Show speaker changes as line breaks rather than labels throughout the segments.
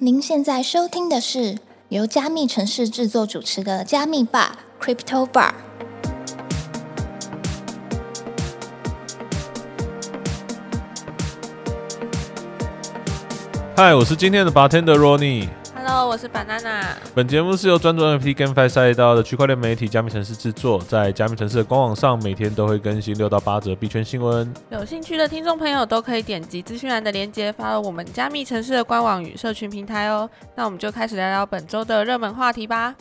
您现在收听的是由加密城市制作主持的加密吧 Crypto Bar。
嗨，我是今天的 bartender Ronnie。
Hello，我是 banana。
本节目是由专注 NFT GameFi 赛道的区块链媒体加密城市制作，在加密城市的官网上每天都会更新六到八则币圈新闻。
有兴趣的听众朋友都可以点击资讯栏的链接，发到我们加密城市的官网与社群平台哦。那我们就开始聊聊本周的热门话题吧。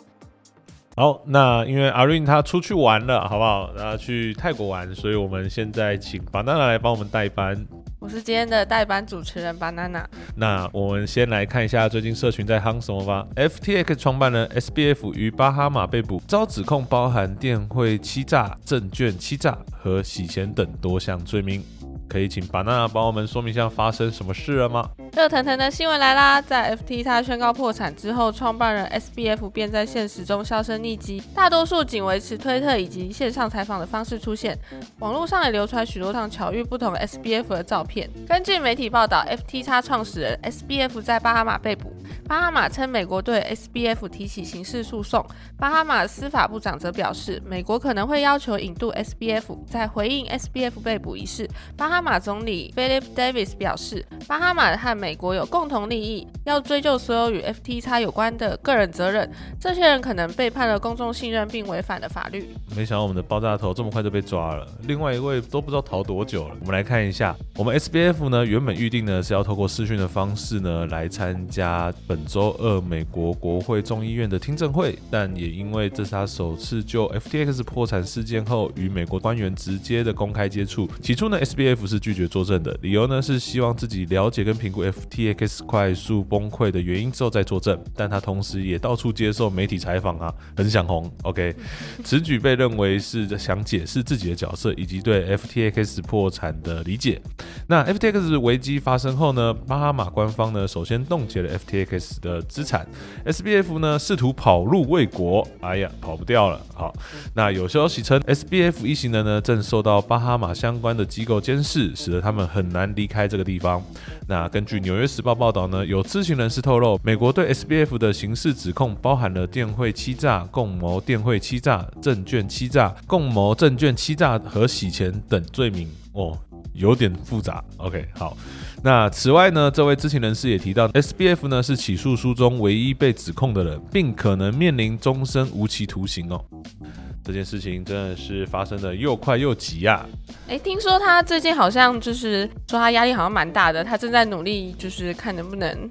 好，那因为阿瑞他出去玩了，好不好？他去泰国玩，所以我们现在请 banana 来帮我们代班。
我是今天的代班主持人 banana。
那我们先来看一下最近社群在夯什么吧。FTX 创办人 SBF 于巴哈马被捕，遭指控包含电汇欺诈、证券欺诈和洗钱等多项罪名。可以请 banana 帮我们说明一下发生什么事了吗？
热腾腾的新闻来啦！在 FTX 宣告破产之后，创办人 SBF 便在现实中销声匿迹，大多数仅维持推特以及线上采访的方式出现。网络上也流传许多趟巧遇不同 SBF 的照片。根据媒体报道，FTX 创始人 SBF 在巴哈马被捕，巴哈马称美国对 SBF 提起刑事诉讼。巴哈马司法部长则表示，美国可能会要求引渡 SBF。在回应 SBF 被捕一事，巴哈马总理 Philip Davis 表示，巴哈马和美国有共同利益，要追究所有与 FT 叉有关的个人责任。这些人可能背叛了公众信任，并违反了法律。
没想到我们的爆炸头这么快就被抓了，另外一位都不知道逃多久了。我们来看一下，我们 SBF 呢原本预定呢是要透过视讯的方式呢来参加本本周二美国国会众议院的听证会，但也因为这是他首次就 FTX 破产事件后与美国官员直接的公开接触。起初呢 SBF 是拒绝作证的，理由呢是希望自己了解跟评估 FTX 快速崩溃的原因之后再作证，但他同时也到处接受媒体采访啊，很想红。OK，此举被认为是想解释自己的角色以及对 FTX 破产的理解。那 FTX 危机发生后呢，巴哈马官方呢首先冻结了 FTX 的资产，SBF 呢试图跑路卫国，哎呀，跑不掉了。好，那有消息称 SBF 一行人呢正受到巴哈马相关的机构监视，使得他们很难离开这个地方。那根据《纽约时报》报道呢，有知情人士透露，美国对 SBF 的刑事指控包含了电汇欺诈、共谋电汇欺诈、证券欺诈、共谋证券欺诈和洗钱等罪名。哦，有点复杂。OK，好。那此外呢，这位知情人士也提到，SBF 呢是起诉书中唯一被指控的人，并可能面临终身无期徒刑哦。这件事情真的是发生的又快又急啊、
诶，听说他最近好像就是说他压力好像蛮大的，他正在努力，就是看能不能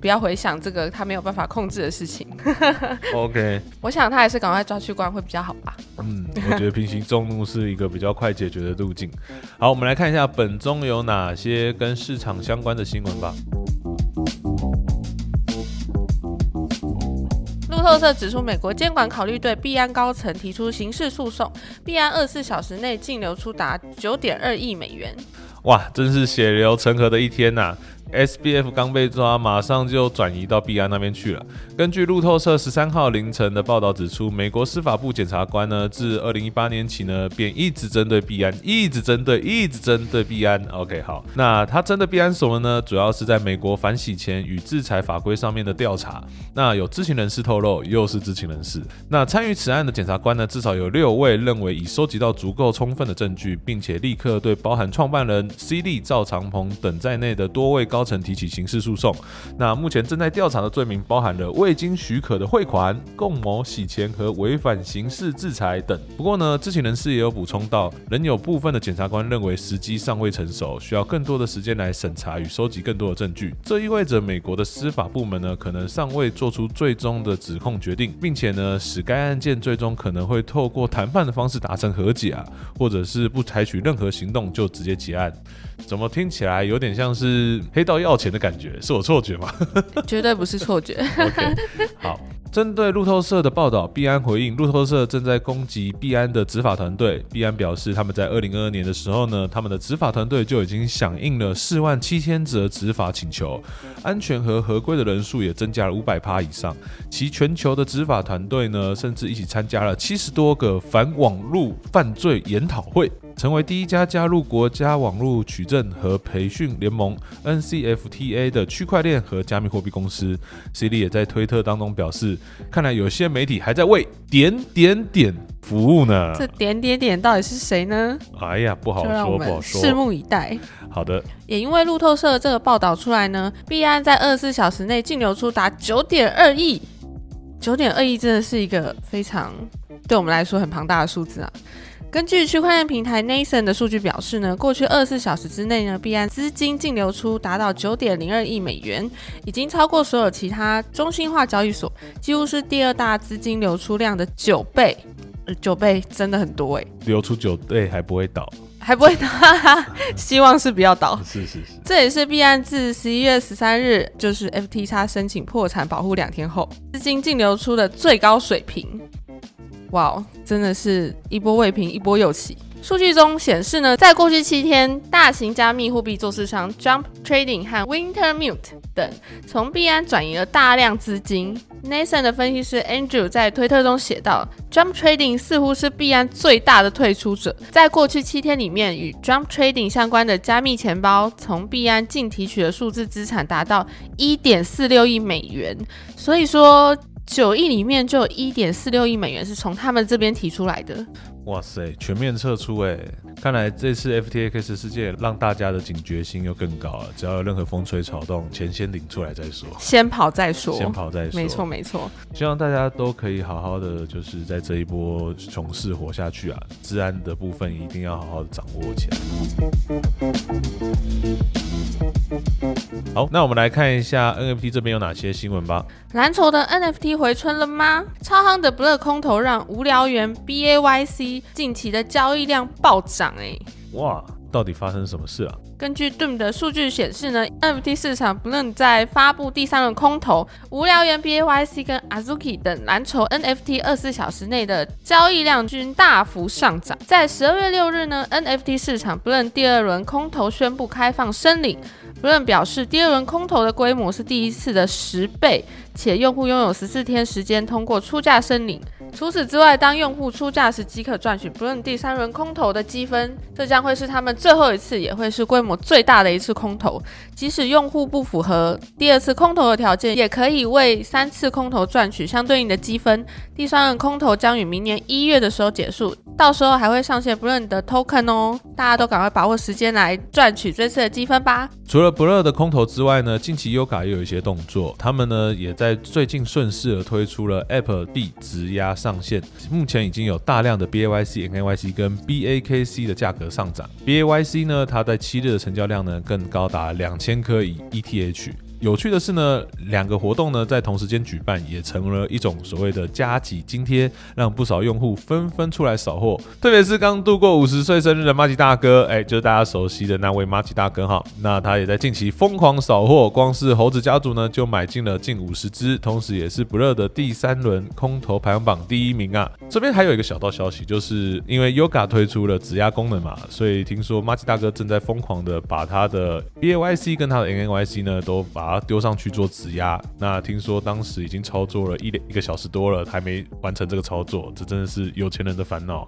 不要回想这个他没有办法控制的事情。
OK，
我想他还是赶快抓去关会比较好吧。
嗯，我觉得平行众怒是一个比较快解决的路径。好，我们来看一下本中有哪些跟市场相关的新闻吧。
路透社指出，美国监管考虑对币安高层提出刑事诉讼，币安二十四小时内净流出达九点二亿美元。
哇，真是血流成河的一天呐、SBF 刚被抓，马上就转移到币安那边去了。根据路透社十三号凌晨的报道指出，美国司法部检察官呢，自二零一八年起呢，便一直针对币安，一直针对，一直针对币安。OK，好，那他针对币安什么呢？主要是在美国反洗钱与制裁法规上面的调查。那有知情人士透露，又是知情人士。那参与此案的检察官呢，至少有六位认为已收集到足够充分的证据，并且立刻对包含创办人 C 利、赵长鹏等在内的多位高高层提起刑事诉讼。那目前正在调查的罪名包含了未经许可的汇款、共谋洗钱和违反刑事制裁等。不过呢，知情人士也有补充到，仍有部分的检察官认为时机尚未成熟，需要更多的时间来审查与收集更多的证据。这意味着美国的司法部门呢，可能尚未做出最终的指控决定，并且呢，使该案件最终可能会透过谈判的方式达成和解啊，或者是不采取任何行动就直接结案。怎么听起来有点像是黑道要钱的感觉？是我错觉吗？
绝对不是错觉。
OK，好。针对路透社的报道，币安回应路透社正在攻击币安的执法团队。币安表示，他们在二零二二年的时候呢，他们的执法团队就已经响应了四万七千则执法请求，安全和合规的人数也增加了五百趴以上。其全球的执法团队呢，甚至一起参加了七十多个反网络犯罪研讨会。成为第一家加入国家网络取证和培训联盟 NCFTA 的区块链和加密货币公司。C 利也在推特当中表示，看来有些媒体还在为点点点服务呢。
这点点点到底是谁呢？
哎呀，不好说，不好说。
拭目以待。
好的，
也因为路透社这个报道出来呢，币安在二十四小时内净流出达九点二亿，九点二亿真的是一个非常对我们来说很庞大的数字啊。根据区块链平台 Nathan 的数据表示呢，过去二十四小时之内呢，币安资金净流出达到九点零二亿美元，已经超过所有其他中心化交易所，几乎是第二大资金流出量的九倍。呃九倍真的很多诶，
流出九倍还不会倒，
还不会倒，希望是不要倒。
是是是。
这也是币安自十一月十三日，就是 FTX 申请破产保护两天后，资金净流出的最高水平。哇，真的是一波未平，一波又起。数据中显示呢，在过去七天，大型加密货币做市商 Jump Trading 和 Wintermute 等从币安转移了大量资金。Nathan 的分析师 Andrew 在推特中写道：“Jump Trading 似乎是币安最大的退出者，在过去七天里面，与 Jump Trading 相关的加密钱包从币安净提取的数字资产达到一点四六亿美元。所以说，九亿里面就有一点四六亿美元是从他们这边提出来的。
哇塞，全面撤出哎！看来这次 FTX 事件让大家的警觉性又更高了。只要有任何风吹草动，钱先领出来再说，
先跑再说，
先跑再说。
没错，没错。
希望大家都可以好好的，就是在这一波熊市活下去啊！治安的部分一定要好好的掌握起来。好，那我们来看一下 NFT 这边有哪些新闻吧。
蓝筹的 NFT 回春了吗？超夯的 Blur 空投让无聊猿 BAYC 近期的交易量暴涨哎、
哇，到底发生什么事啊？
根据 Doom 的数据显示呢，NFT 市场不论在发布第三轮空投，无聊猿 BAYC 跟 Azuki 等蓝筹 NFT 二十四小时内的交易量均大幅上涨。在十二月六日呢，NFT 市场不论第二轮空投宣布开放申领，不论表示第二轮空投的规模是第一次的十倍，且用户拥有十四天时间通过出价申领。除此之外，当用户出价时即可赚取不论第三轮空投的积分，这将会是他们最后一次，也会是规模最大的一次空投。即使用户不符合第二次空投的条件，也可以为三次空投赚取相对应的积分。第三轮空投将于明年一月的时候结束，到时候还会上线不论的 token 哦，大家都赶快把握时间来赚取这次的积分吧。
除了 Blur 的空投之外呢，近期 Yoga 也有一些动作，他们呢也在最近顺势而推出了 App 币质押上线，目前已经有大量的 BAYC、NAYC 跟 BAKC 的价格上涨。BAYC 呢，它在七日的成交量呢更高达两千颗以 ETH。有趣的是呢，两个活动呢在同时间举办，也成了一种所谓的加急津贴，让不少用户纷纷出来扫货。特别是刚度过五十岁生日的马吉大哥，哎，就是大家熟悉的那位马吉大哥哈。那他也在近期疯狂扫货，光是猴子家族呢就买进了近五十只，同时也是不热的第三轮空投排行榜第一名啊。这边还有一个小道消息，就是因为 Yoga 推出了质押功能嘛，所以听说马吉大哥正在疯狂的把他的 BAYC 跟他的 NNYC 呢都把它丢上去做质押。那听说当时已经操作了一一个小时多了，还没完成这个操作，这真的是有钱人的烦恼。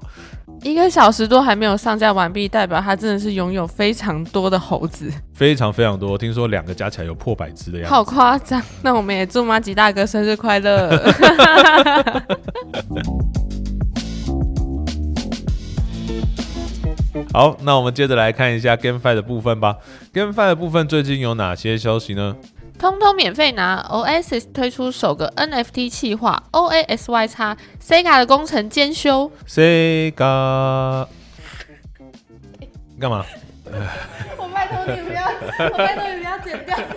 一个小时多还没有上架完毕，代表他真的是拥有非常多的猴子，
非常非常多，听说两个加起来有破百只的样子。
好夸张。那我们也祝马吉大哥生日快乐。
好，那我们接着来看一下 GameFi 的部分吧。GameFi 的部分最近有哪些消息呢？
通通免费拿！Oasis 推出首个 NFT 企划 OASY 叉 Sega 的工程兼修。
Sega 干嘛？
我拜托你不要，我拜托你不要剪掉。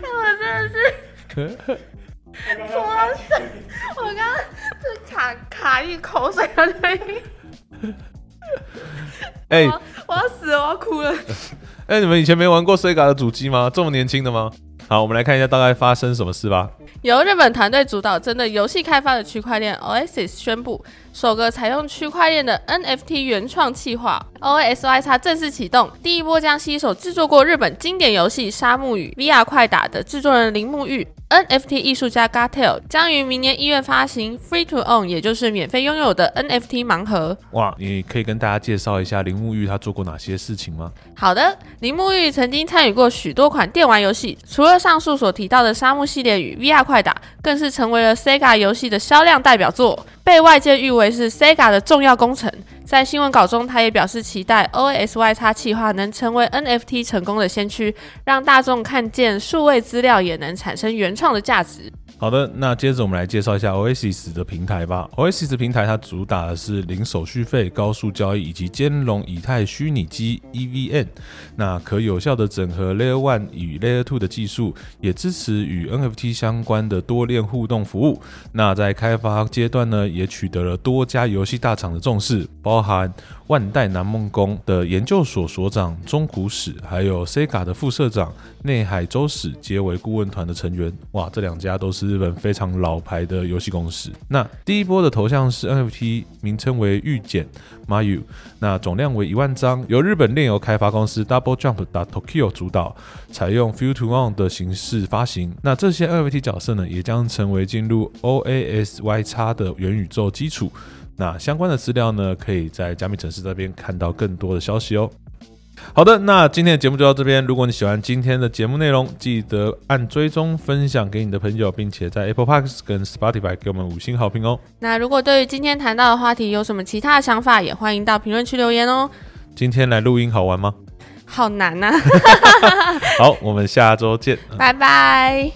我真的是，我我刚刚就卡卡一口水的声音，
哎、
我要死了，我要哭了。
哎、你们以前没玩过 Sega 的主机吗？这么年轻的吗？好，我们来看一下大概发生什么事吧。
由日本团队主导针对游戏开发的区块链 Oasis 宣布，首个采用区块链的 NFT 原创企划 OASYX 正式启动。第一波将携手制作过日本经典游戏《沙漠与 VR 快打》的制作人铃木玉、NFT 艺术家 Gatel 将于明年一月发行 Free to Own，也就是免费拥有的 NFT 盲盒。
哇，你可以跟大家介绍一下铃木玉他做过哪些事情吗？
好的，铃木玉曾经参与过许多款电玩游戏，除了上述所提到的沙漠系列与 VR 快打，更是成为了 Sega 游戏的销量代表作，被外界誉为是 Sega 的重要工程。在新闻稿中，他也表示期待 OASYX 企划能成为 NFT 成功的先驱，让大众看见数位资料也能产生原创的价值。
好的，那接着我们来介绍一下 OSIS 的平台吧。Oasis 平台它主打的是零手续费、高速交易以及兼容以太虚拟机 （EVM），那可有效的整合 Layer One 与 Layer Two 的技术，也支持与 NFT 相关的多链互动服务。那在开发阶段呢，也取得了多家游戏大厂的重视，包包含万代南梦宫的研究所所长中谷史，还有 Sega 的副社长内海周史皆为顾问团的成员。哇，这两家都是日本非常老牌的游戏公司。那第一波的头像是 NFT，名称为御简 Mayu，那总量为一万张，由日本炼油开发公司 Double Jump 打 Tokyo 主导，采用 FUTON 的形式发行。那这些 NFT 角色呢，也将成为进入 OASYX 的元宇宙基础。那相关的资料呢，可以在加密城市这边看到更多的消息哦。好的，那今天的节目就到这边。如果你喜欢今天的节目内容，记得按追踪、分享给你的朋友，并且在 Apple Parks 跟 Spotify 给我们五星好评哦。
那如果对于今天谈到的话题有什么其他的想法，也欢迎到评论区留言哦。
今天来录音好玩吗？
好难呐、
好，我们下周见。
拜拜。